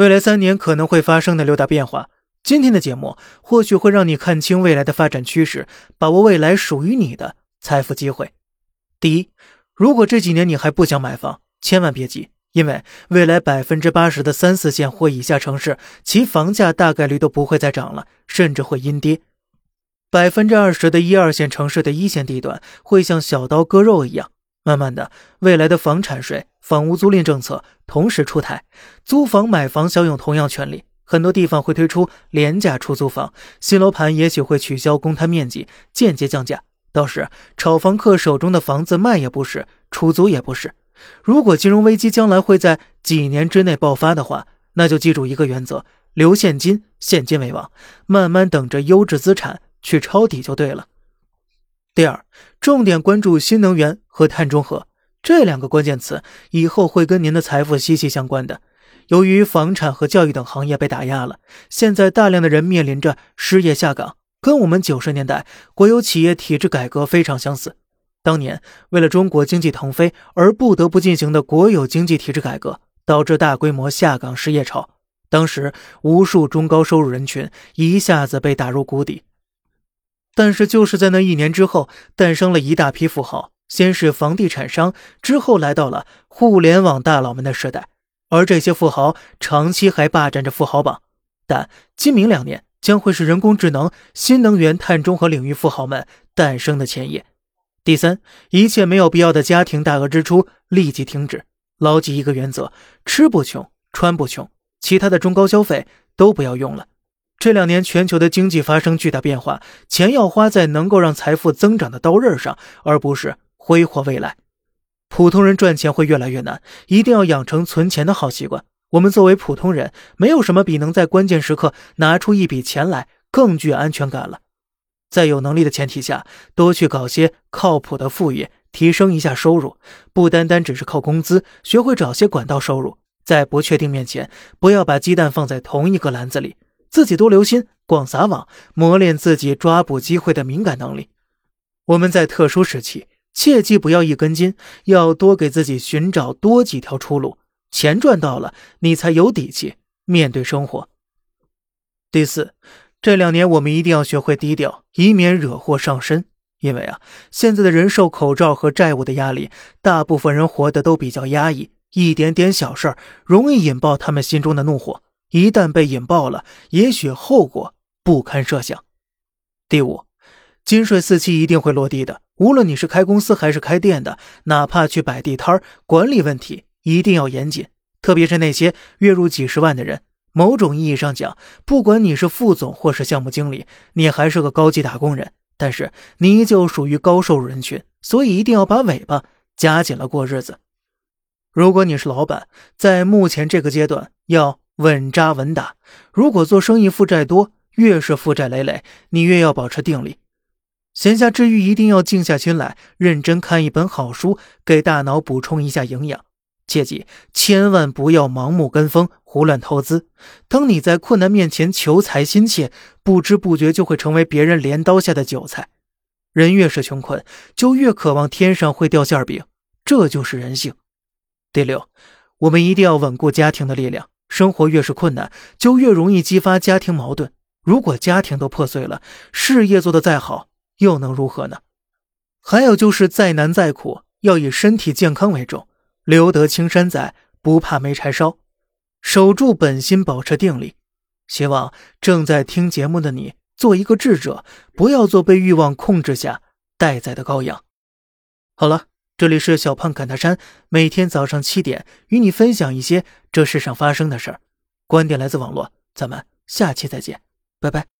未来三年可能会发生的六大变化。今天的节目或许会让你看清未来的发展趋势，把握未来属于你的财富机会。第一，如果这几年你还不想买房，千万别急，因为未来百分之八十的三四线或以下城市，其房价大概率都不会再涨了，甚至会阴跌。百分之二十的一二线城市的一线地段会像小刀割肉一样，慢慢的，未来的房产税、房屋租赁政策同时出台，租房买房享有同样权利。很多地方会推出廉价出租房，新楼盘也许会取消公摊面积，间接降价。到时炒房客手中的房子卖也不是，出租也不是。如果金融危机将来会在几年之内爆发的话，那就记住一个原则：留现金，现金为王，慢慢等着优质资产去抄底就对了。第二，重点关注新能源和碳中和这两个关键词，以后会跟您的财富息息相关的。由于房产和教育等行业被打压了，现在大量的人面临着失业下岗，跟我们九十年代国有企业体制改革非常相似。当年为了中国经济腾飞而不得不进行的国有经济体制改革，导致大规模下岗失业潮。当时无数中高收入人群一下子被打入谷底。但是就是在那一年之后，诞生了一大批富豪，先是房地产商，之后来到了互联网大佬们的时代。而这些富豪长期还霸占着富豪榜，但今明两年将会是人工智能、新能源、碳中和领域富豪们诞生的前夜。第三，一切没有必要的家庭大额支出立即停止，牢记一个原则：吃不穷，穿不穷，其他的中高消费都不要用了。这两年全球的经济发生巨大变化，钱要花在能够让财富增长的刀刃上，而不是挥霍未来。普通人赚钱会越来越难，一定要养成存钱的好习惯。我们作为普通人，没有什么比能在关键时刻拿出一笔钱来更具安全感了。在有能力的前提下，多去搞些靠谱的副业，提升一下收入，不单单只是靠工资，学会找些管道收入。在不确定面前，不要把鸡蛋放在同一个篮子里，自己多留心，广撒网，磨练自己抓捕机会的敏感能力。我们在特殊时期。切记不要一根筋，要多给自己寻找多几条出路。钱赚到了，你才有底气面对生活。第四，这两年我们一定要学会低调，以免惹祸上身。因为啊，现在的人受口罩和债务的压力，大部分人活得都比较压抑，一点点小事儿容易引爆他们心中的怒火。一旦被引爆了，也许后果不堪设想。第五。金税四期一定会落地的。无论你是开公司还是开店的，哪怕去摆地摊管理问题一定要严谨。特别是那些月入几十万的人，某种意义上讲，不管你是副总或是项目经理，你还是个高级打工人，但是你依旧属于高收入人群，所以一定要把尾巴夹紧了过日子。如果你是老板，在目前这个阶段要稳扎稳打。如果做生意负债多，越是负债累累，你越要保持定力。闲暇之余，一定要静下心来，认真看一本好书，给大脑补充一下营养。切记，千万不要盲目跟风、胡乱投资。当你在困难面前求财心切，不知不觉就会成为别人镰刀下的韭菜。人越是穷困，就越渴望天上会掉馅饼，这就是人性。第六，我们一定要稳固家庭的力量。生活越是困难，就越容易激发家庭矛盾。如果家庭都破碎了，事业做得再好，又能如何呢？还有就是再难再苦，要以身体健康为重。留得青山在，不怕没柴烧。守住本心，保持定力。希望正在听节目的你，做一个智者，不要做被欲望控制下待宰的羔羊。好了，这里是小胖侃大山，每天早上七点与你分享一些这世上发生的事儿。观点来自网络，咱们下期再见，拜拜。